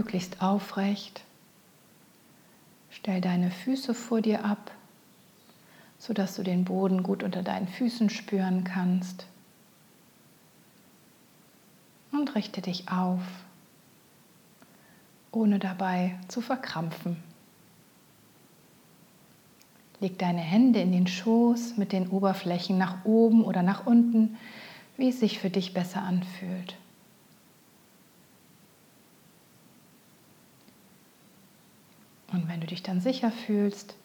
Möglichst aufrecht. Stell deine Füße vor dir ab sodass du den Boden gut unter deinen Füßen spüren kannst. Und richte dich auf, ohne dabei zu verkrampfen. Leg deine Hände in den Schoß mit den Oberflächen nach oben oder nach unten, wie es sich für dich besser anfühlt. Und wenn du dich dann sicher fühlst,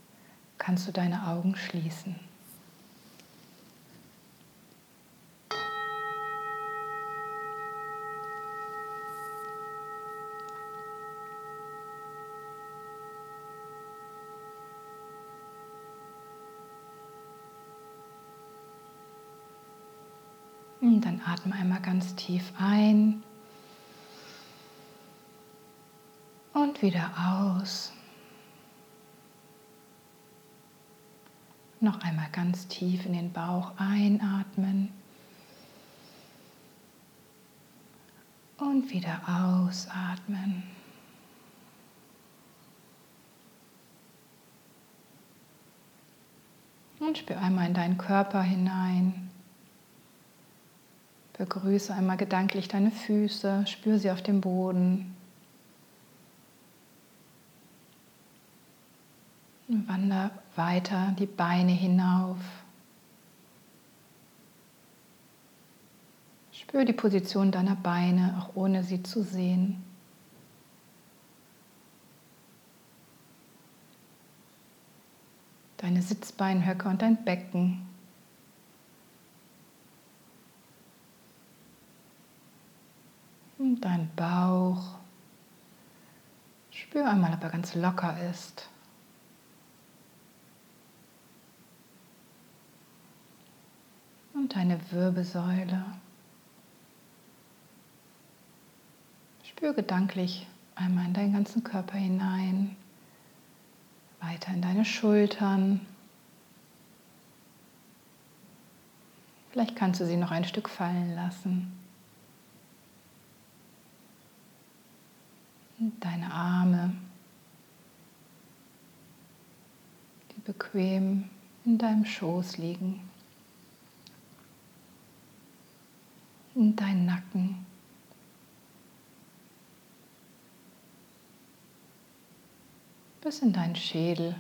kannst du deine Augen schließen. Und dann atme einmal ganz tief ein und wieder aus. Noch einmal ganz tief in den Bauch einatmen und wieder ausatmen. Und spür einmal in deinen Körper hinein. Begrüße einmal gedanklich deine Füße, spür sie auf dem Boden. Wander weiter die Beine hinauf. Spür die Position deiner Beine, auch ohne sie zu sehen. Deine Sitzbeinhöcke und dein Becken. Und dein Bauch. Spür einmal, ob er ganz locker ist. Und deine Wirbelsäule. Spür gedanklich einmal in deinen ganzen Körper hinein, weiter in deine Schultern. Vielleicht kannst du sie noch ein Stück fallen lassen. Und deine Arme, die bequem in deinem Schoß liegen. Und dein Nacken. Bis in deinen Schädel.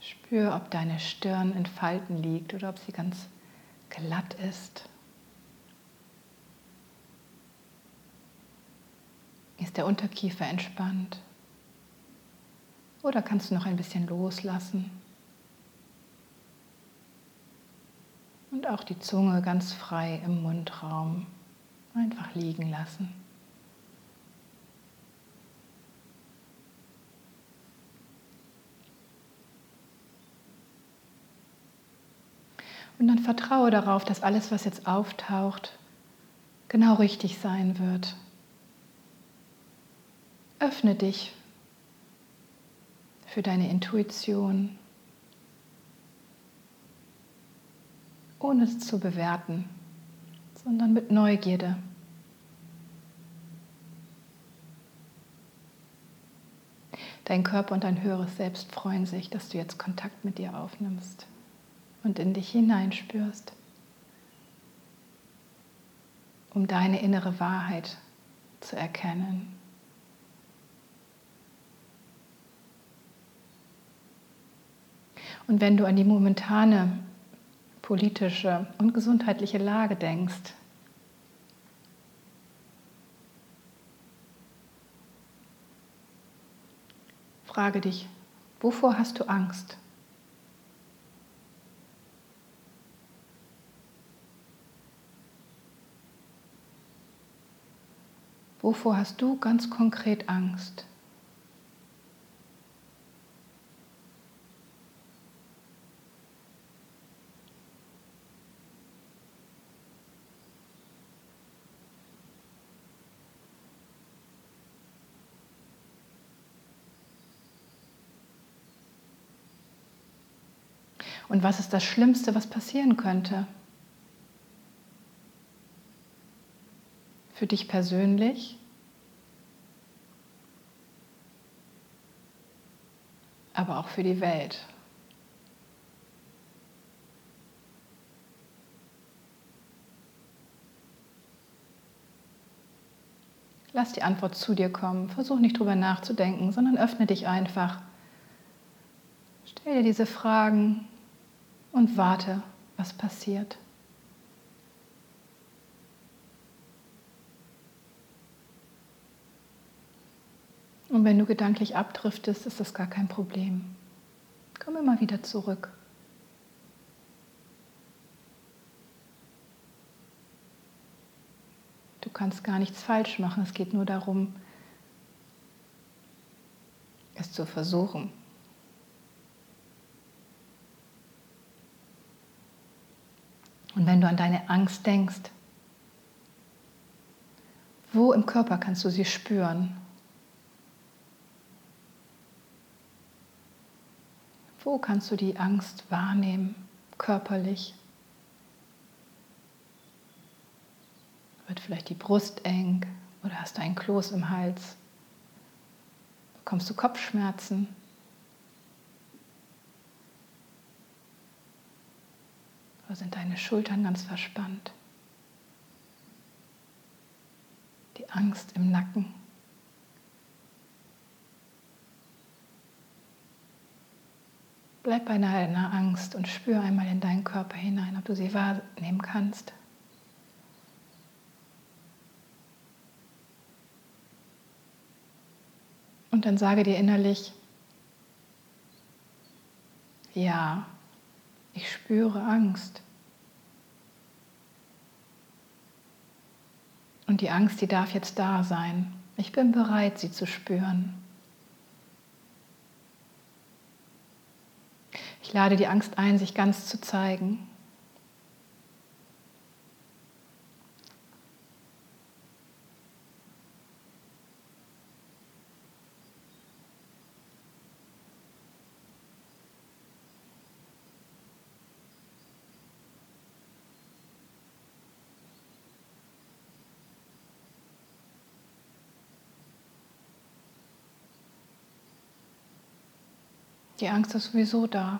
Spür, ob deine Stirn in Falten liegt oder ob sie ganz glatt ist. Ist der Unterkiefer entspannt? Oder kannst du noch ein bisschen loslassen? Auch die Zunge ganz frei im Mundraum einfach liegen lassen. Und dann vertraue darauf, dass alles, was jetzt auftaucht, genau richtig sein wird. Öffne dich für deine Intuition, ohne es zu bewerten, sondern mit Neugierde. Dein Körper und dein höheres Selbst freuen sich, dass du jetzt Kontakt mit dir aufnimmst und in dich hineinspürst, um deine innere Wahrheit zu erkennen. Und wenn du an die momentane politische und gesundheitliche Lage denkst. Frage dich, wovor hast du Angst? Wovor hast du ganz konkret Angst? Und was ist das Schlimmste, was passieren könnte? Für dich persönlich, aber auch für die Welt. Lass die Antwort zu dir kommen. Versuch nicht drüber nachzudenken, sondern öffne dich einfach. Stell dir diese Fragen und warte, was passiert. Und wenn du gedanklich abdriftest, ist das gar kein Problem. Komm immer wieder zurück. Du kannst gar nichts falsch machen. Es geht nur darum, es zu versuchen. Und wenn du an deine Angst denkst, wo im Körper kannst du sie spüren? Wo kannst du die Angst wahrnehmen, körperlich? Wird vielleicht die Brust eng oder hast du ein Kloß im Hals? Bekommst du Kopfschmerzen? Oder sind deine Schultern ganz verspannt? Die Angst im Nacken. Bleib bei deiner Angst und spür einmal in deinen Körper hinein, ob du sie wahrnehmen kannst. Und dann sage dir innerlich, ja, ich spüre Angst. Und die Angst, die darf jetzt da sein. Ich bin bereit, sie zu spüren. Ich lade die Angst ein, sich ganz zu zeigen. Die Angst ist sowieso da.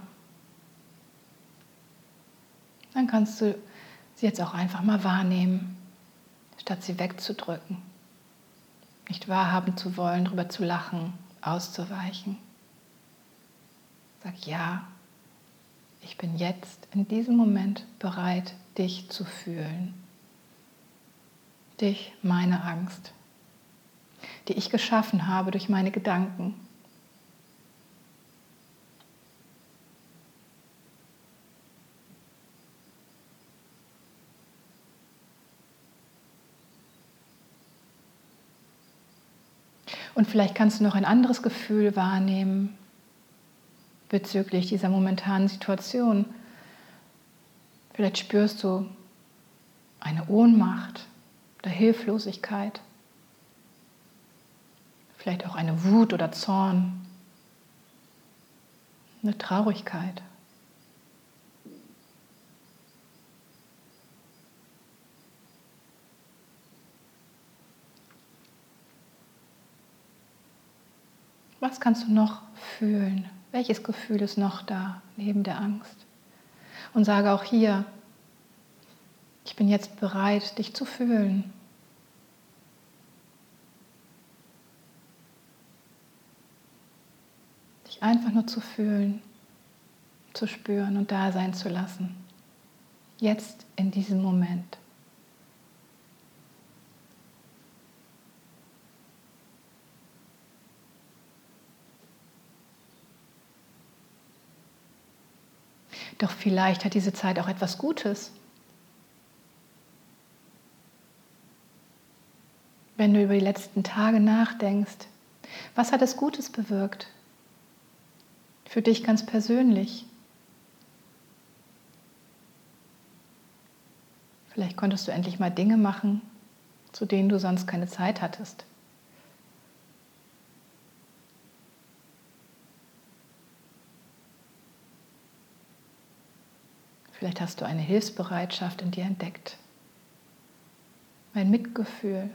Dann kannst du sie jetzt auch einfach mal wahrnehmen, statt sie wegzudrücken. Nicht wahrhaben zu wollen, drüber zu lachen, auszuweichen. Sag ja, ich bin jetzt in diesem Moment bereit, dich zu fühlen. Dich, meine Angst, die ich geschaffen habe durch meine Gedanken Und vielleicht kannst du noch ein anderes Gefühl wahrnehmen bezüglich dieser momentanen Situation. Vielleicht spürst du eine Ohnmacht oder Hilflosigkeit. Vielleicht auch eine Wut oder Zorn, eine Traurigkeit. Was kannst du noch fühlen? Welches Gefühl ist noch da neben der Angst? Und sage auch hier, ich bin jetzt bereit, dich zu fühlen. Dich einfach nur zu fühlen, zu spüren und da sein zu lassen. Jetzt in diesem Moment. Doch vielleicht hat diese Zeit auch etwas Gutes. Wenn du über die letzten Tage nachdenkst, was hat es Gutes bewirkt? Für dich ganz persönlich. Vielleicht konntest du endlich mal Dinge machen, zu denen du sonst keine Zeit hattest. Vielleicht hast du eine Hilfsbereitschaft in dir entdeckt, ein Mitgefühl.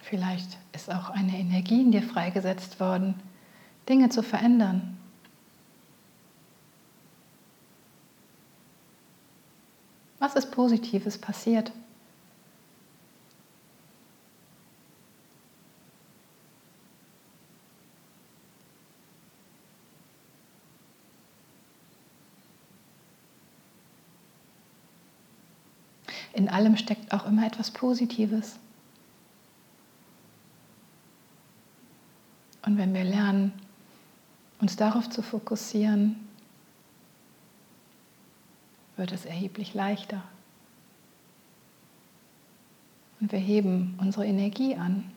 Vielleicht ist auch eine Energie in dir freigesetzt worden, Dinge zu verändern. Was ist Positives passiert? in allem steckt auch immer etwas Positives. Und wenn wir lernen, uns darauf zu fokussieren, wird es erheblich leichter. Und wir heben unsere Energie an,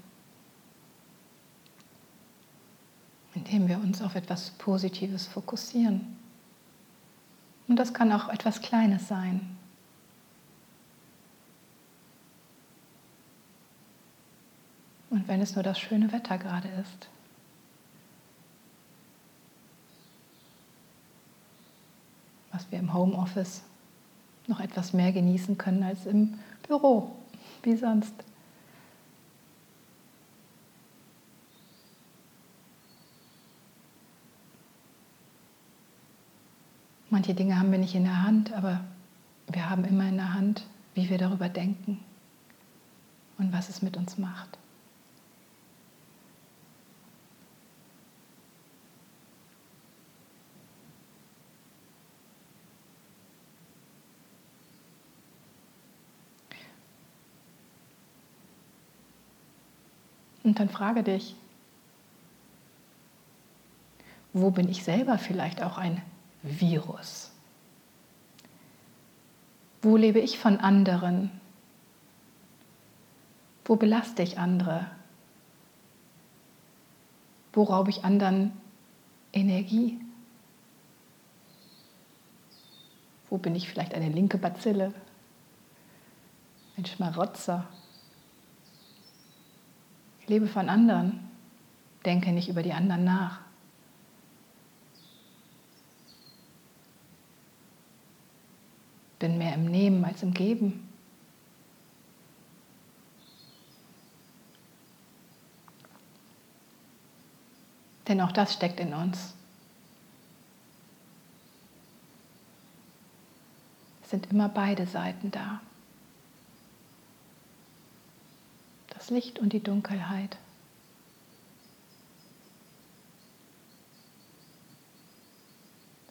indem wir uns auf etwas Positives fokussieren. Und das kann auch etwas Kleines sein. Und wenn es nur das schöne Wetter gerade ist. Was wir im Homeoffice noch etwas mehr genießen können als im Büro, wie sonst. Manche Dinge haben wir nicht in der Hand, aber wir haben immer in der Hand, wie wir darüber denken und was es mit uns macht. Und dann frage dich, wo bin ich selber vielleicht auch ein Virus? Wo lebe ich von anderen? Wo belaste ich andere? Wo raube ich anderen Energie? Wo bin ich vielleicht eine linke Bazille? Ein Schmarotzer? Lebe von anderen. Denke nicht über die anderen nach. Bin mehr im Nehmen als im Geben. Denn auch das steckt in uns. Es sind immer beide Seiten da. Licht und die Dunkelheit.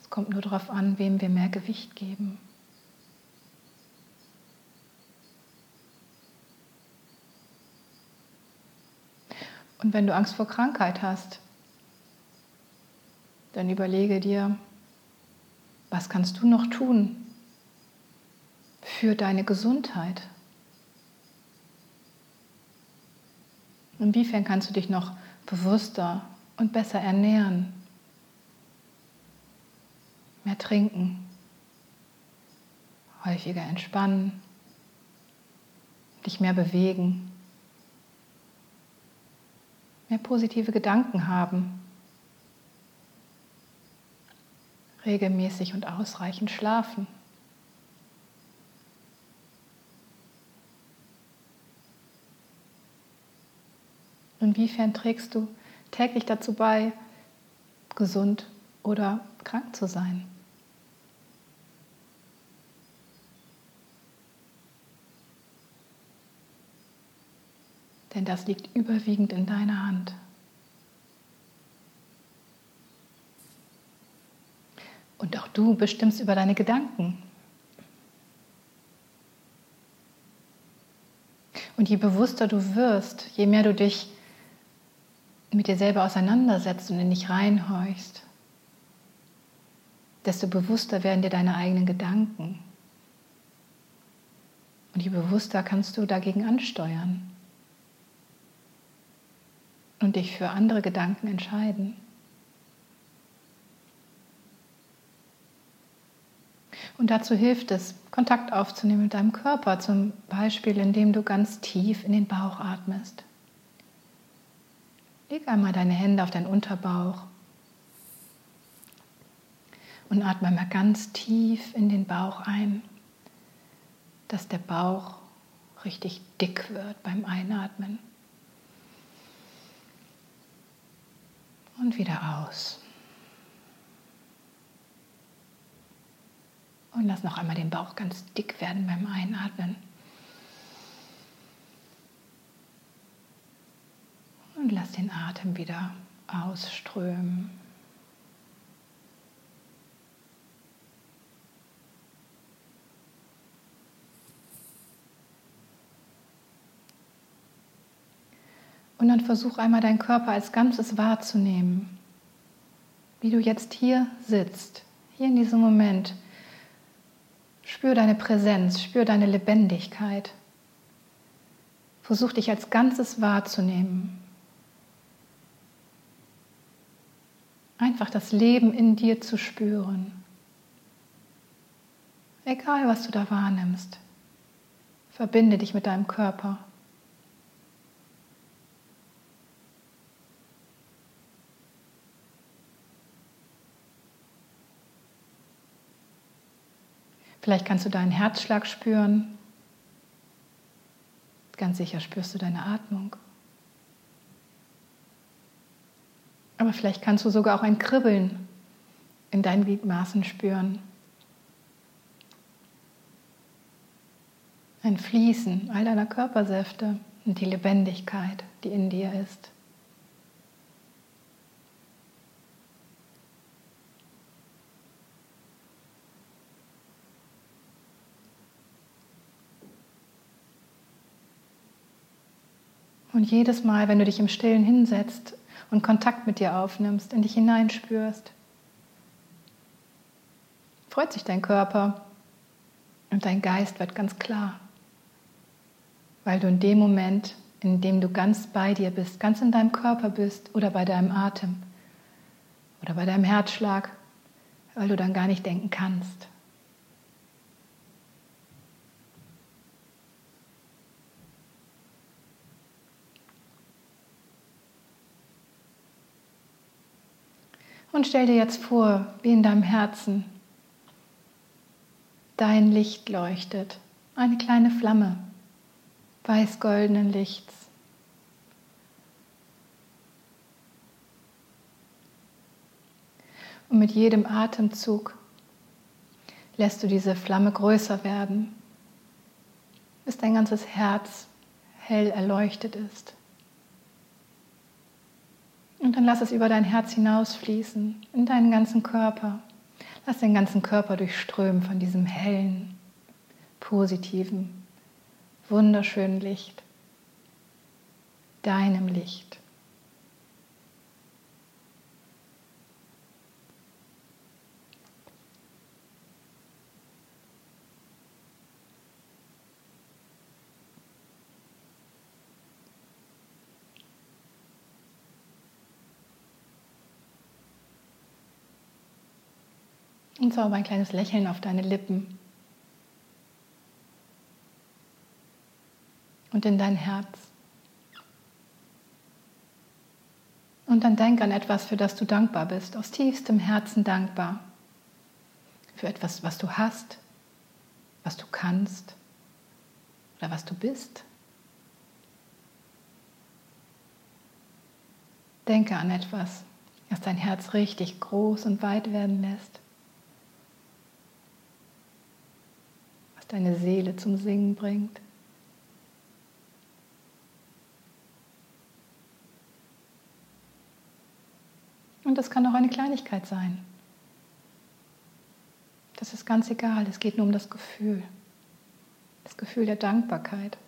Es kommt nur darauf an, wem wir mehr Gewicht geben. Und wenn du Angst vor Krankheit hast, dann überlege dir, was kannst du noch tun für deine Gesundheit? Inwiefern kannst du dich noch bewusster und besser ernähren? Mehr trinken, häufiger entspannen, dich mehr bewegen, mehr positive Gedanken haben, regelmäßig und ausreichend schlafen. inwiefern trägst du täglich dazu bei, gesund oder krank zu sein? Denn das liegt überwiegend in deiner Hand. Und auch du bestimmst über deine Gedanken. Und je bewusster du wirst, je mehr du dich mit dir selber auseinandersetzt und in dich reinhorchst, desto bewusster werden dir deine eigenen Gedanken. Und je bewusster kannst du dagegen ansteuern und dich für andere Gedanken entscheiden. Und dazu hilft es, Kontakt aufzunehmen mit deinem Körper, zum Beispiel indem du ganz tief in den Bauch atmest. Leg einmal deine Hände auf deinen Unterbauch und atme einmal ganz tief in den Bauch ein, dass der Bauch richtig dick wird beim Einatmen. Und wieder aus. Und lass noch einmal den Bauch ganz dick werden beim Einatmen. Lass den Atem wieder ausströmen. Und dann versuch einmal deinen Körper als Ganzes wahrzunehmen, wie du jetzt hier sitzt, hier in diesem Moment. Spür deine Präsenz, spür deine Lebendigkeit. Versuch dich als Ganzes wahrzunehmen. Einfach das Leben in dir zu spüren. Egal, was du da wahrnimmst. Verbinde dich mit deinem Körper. Vielleicht kannst du deinen Herzschlag spüren. Ganz sicher spürst du deine Atmung. Aber vielleicht kannst du sogar auch ein Kribbeln in deinen Gliedmaßen spüren. Ein Fließen all deiner Körpersäfte und die Lebendigkeit, die in dir ist. Und jedes Mal, wenn du dich im Stillen hinsetzt und Kontakt mit dir aufnimmst, in dich hineinspürst, freut sich dein Körper und dein Geist wird ganz klar, weil du in dem Moment, in dem du ganz bei dir bist, ganz in deinem Körper bist oder bei deinem Atem oder bei deinem Herzschlag, weil du dann gar nicht denken kannst. Und stell dir jetzt vor, wie in deinem Herzen dein Licht leuchtet, eine kleine Flamme weiß-goldenen Lichts. Und mit jedem Atemzug lässt du diese Flamme größer werden, bis dein ganzes Herz hell erleuchtet ist. Und dann lass es über dein Herz hinausfließen, in deinen ganzen Körper. Lass den ganzen Körper durchströmen von diesem hellen, positiven, wunderschönen Licht, deinem Licht. Und zauber ein kleines Lächeln auf deine Lippen und in dein Herz. Und dann denk an etwas, für das du dankbar bist, aus tiefstem Herzen dankbar. Für etwas, was du hast, was du kannst oder was du bist. Denke an etwas, das dein Herz richtig groß und weit werden lässt. Deine Seele zum Singen bringt. Und das kann auch eine Kleinigkeit sein. Das ist ganz egal, es geht nur um das Gefühl. Das Gefühl der Dankbarkeit.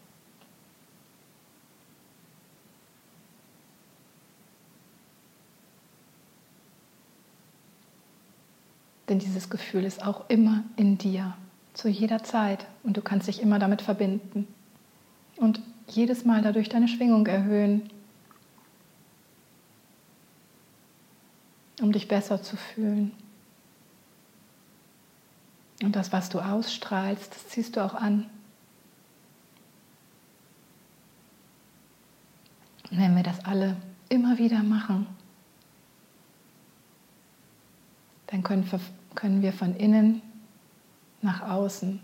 Denn dieses Gefühl ist auch immer in dir, zu jeder Zeit. Und du kannst dich immer damit verbinden. Und jedes Mal dadurch deine Schwingung erhöhen, um dich besser zu fühlen. Und das, was du ausstrahlst, das ziehst du auch an. Und wenn wir das alle immer wieder machen, dann können, können wir von innen nach außen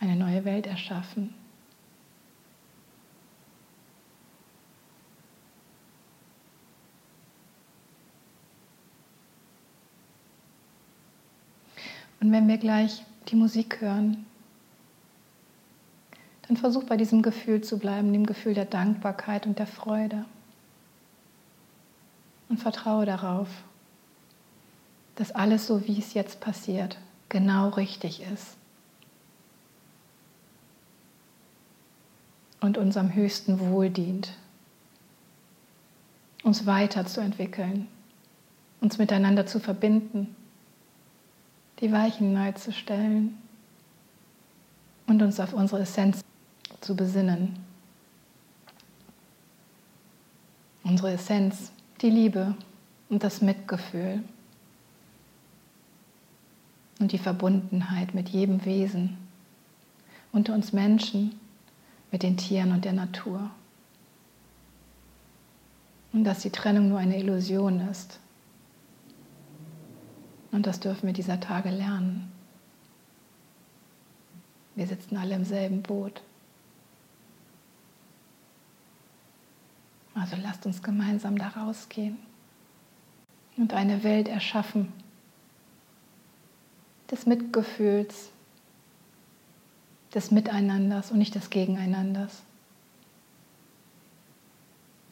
eine neue Welt erschaffen. Und wenn wir gleich die Musik hören, dann versuch bei diesem Gefühl zu bleiben, dem Gefühl der Dankbarkeit und der Freude. Und vertraue darauf, dass alles so, wie es jetzt passiert, genau richtig ist. Und unserem höchsten Wohl dient. Uns weiterzuentwickeln, uns miteinander zu verbinden, die Weichen neu zu stellen und uns auf unsere Essenz zu besinnen. Unsere Essenz, die Liebe und das Mitgefühl und die Verbundenheit mit jedem Wesen, unter uns Menschen, mit den Tieren und der Natur. Und dass die Trennung nur eine Illusion ist. Und das dürfen wir dieser Tage lernen. Wir sitzen alle im selben Boot. Also lasst uns gemeinsam da rausgehen und eine Welt erschaffen, des Mitgefühls, des Miteinanders und nicht des Gegeneinanders,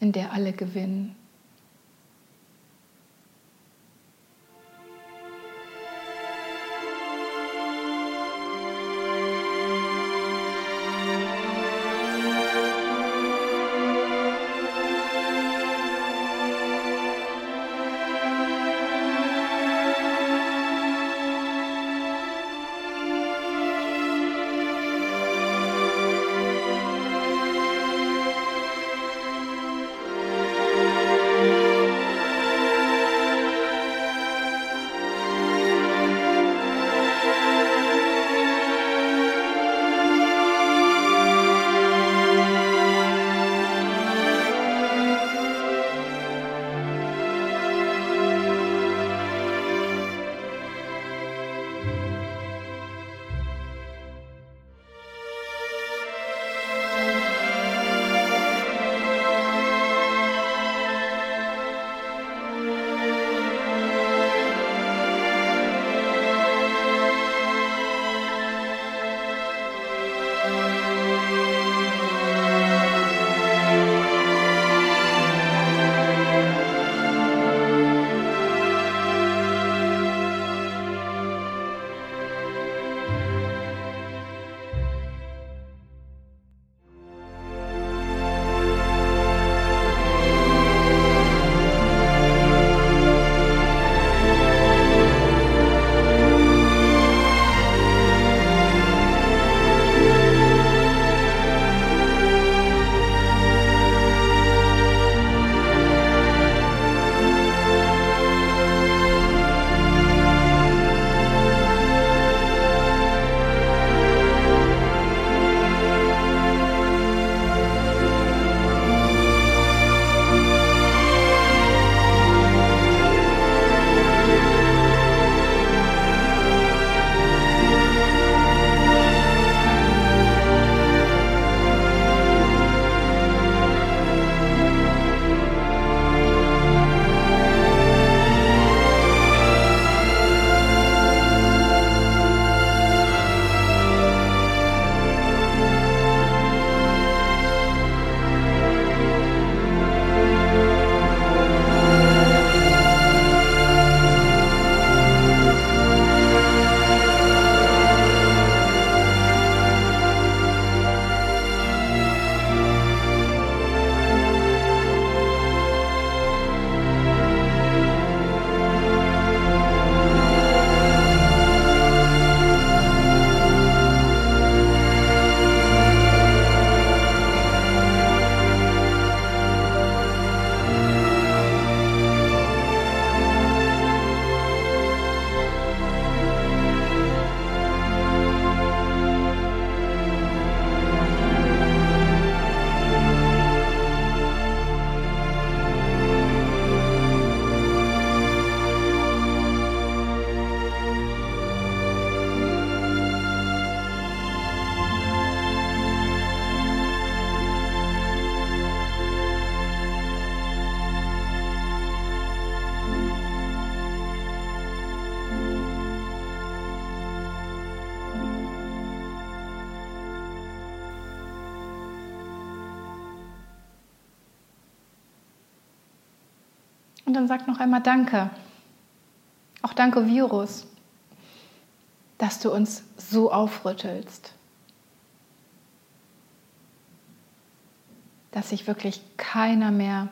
in der alle gewinnen. Und dann sag noch einmal Danke. Auch danke, Virus, dass du uns so aufrüttelst. Dass sich wirklich keiner mehr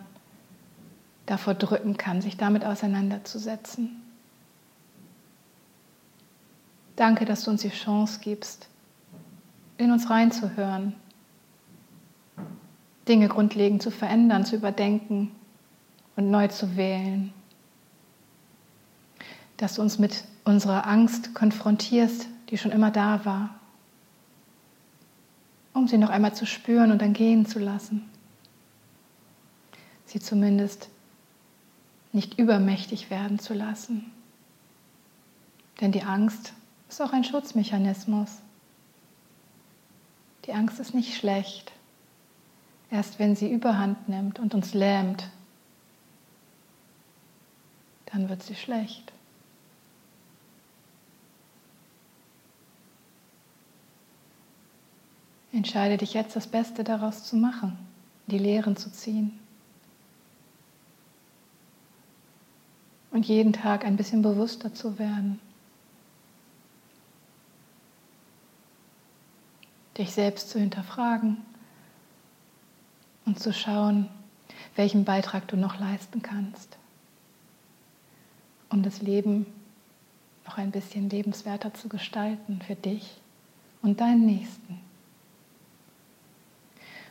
davor drücken kann, sich damit auseinanderzusetzen. Danke, dass du uns die Chance gibst, in uns reinzuhören, Dinge grundlegend zu verändern, zu überdenken und neu zu wählen. Dass du uns mit unserer Angst konfrontierst, die schon immer da war, um sie noch einmal zu spüren und dann gehen zu lassen. Sie zumindest nicht übermächtig werden zu lassen. Denn die Angst ist auch ein Schutzmechanismus. Die Angst ist nicht schlecht. Erst wenn sie überhand nimmt und uns lähmt, dann wird sie schlecht. Entscheide dich jetzt, das Beste daraus zu machen, die Lehren zu ziehen. Und jeden Tag ein bisschen bewusster zu werden. Dich selbst zu hinterfragen und zu schauen, welchen Beitrag du noch leisten kannst, um das Leben noch ein bisschen lebenswerter zu gestalten für dich und deinen Nächsten.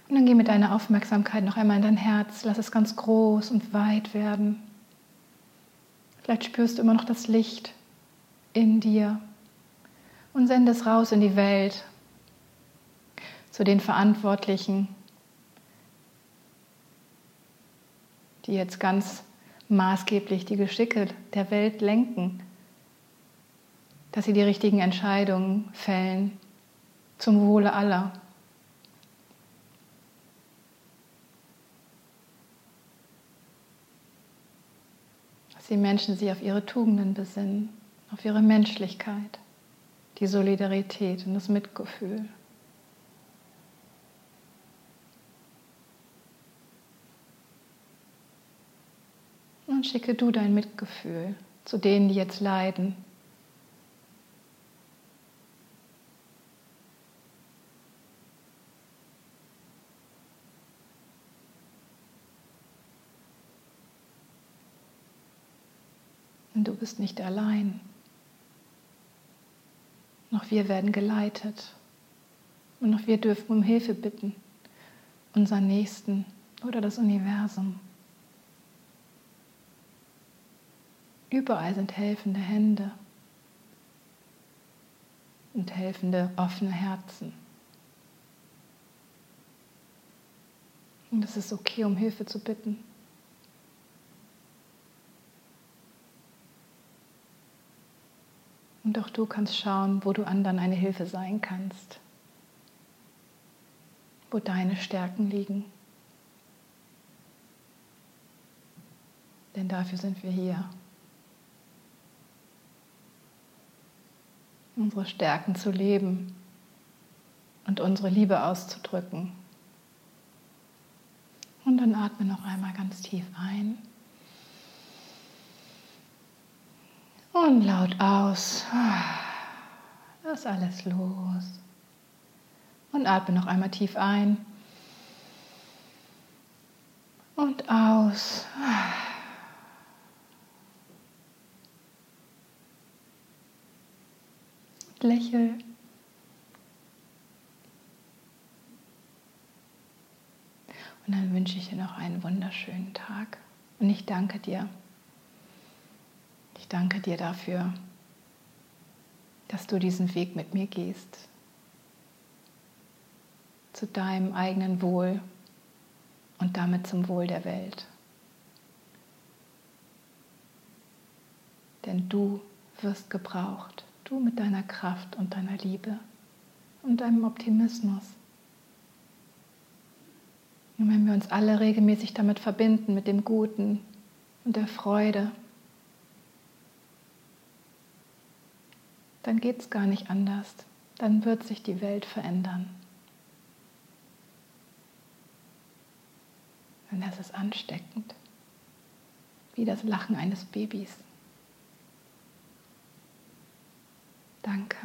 Und dann geh mit deiner Aufmerksamkeit noch einmal in dein Herz, lass es ganz groß und weit werden. Vielleicht spürst du immer noch das Licht in dir und sende es raus in die Welt zu den Verantwortlichen, die jetzt ganz maßgeblich die Geschicke der Welt lenken, dass sie die richtigen Entscheidungen fällen zum Wohle aller. Dass die Menschen sich auf ihre Tugenden besinnen, auf ihre Menschlichkeit, die Solidarität und das Mitgefühl. Schicke du dein Mitgefühl zu denen, die jetzt leiden. Und du bist nicht allein. Noch wir werden geleitet. Und noch wir dürfen um Hilfe bitten, unseren Nächsten oder das Universum. Überall sind helfende Hände und helfende offene Herzen. Und es ist okay, um Hilfe zu bitten. Und auch du kannst schauen, wo du anderen eine Hilfe sein kannst, wo deine Stärken liegen. Denn dafür sind wir hier. Unsere Stärken zu leben und unsere Liebe auszudrücken. Und dann atme noch einmal ganz tief ein. Und laut aus. Lass alles los. Und atme noch einmal tief ein. Und aus. Lächel. Und dann wünsche ich dir noch einen wunderschönen Tag. Und ich danke dir. Ich danke dir dafür, dass du diesen Weg mit mir gehst. Zu deinem eigenen Wohl und damit zum Wohl der Welt. Denn du wirst gebraucht. Du mit deiner Kraft und deiner Liebe und deinem Optimismus. Und wenn wir uns alle regelmäßig damit verbinden, mit dem Guten und der Freude, dann geht es gar nicht anders. Dann wird sich die Welt verändern. Und das ist ansteckend. wie das Lachen eines Babys. Danke.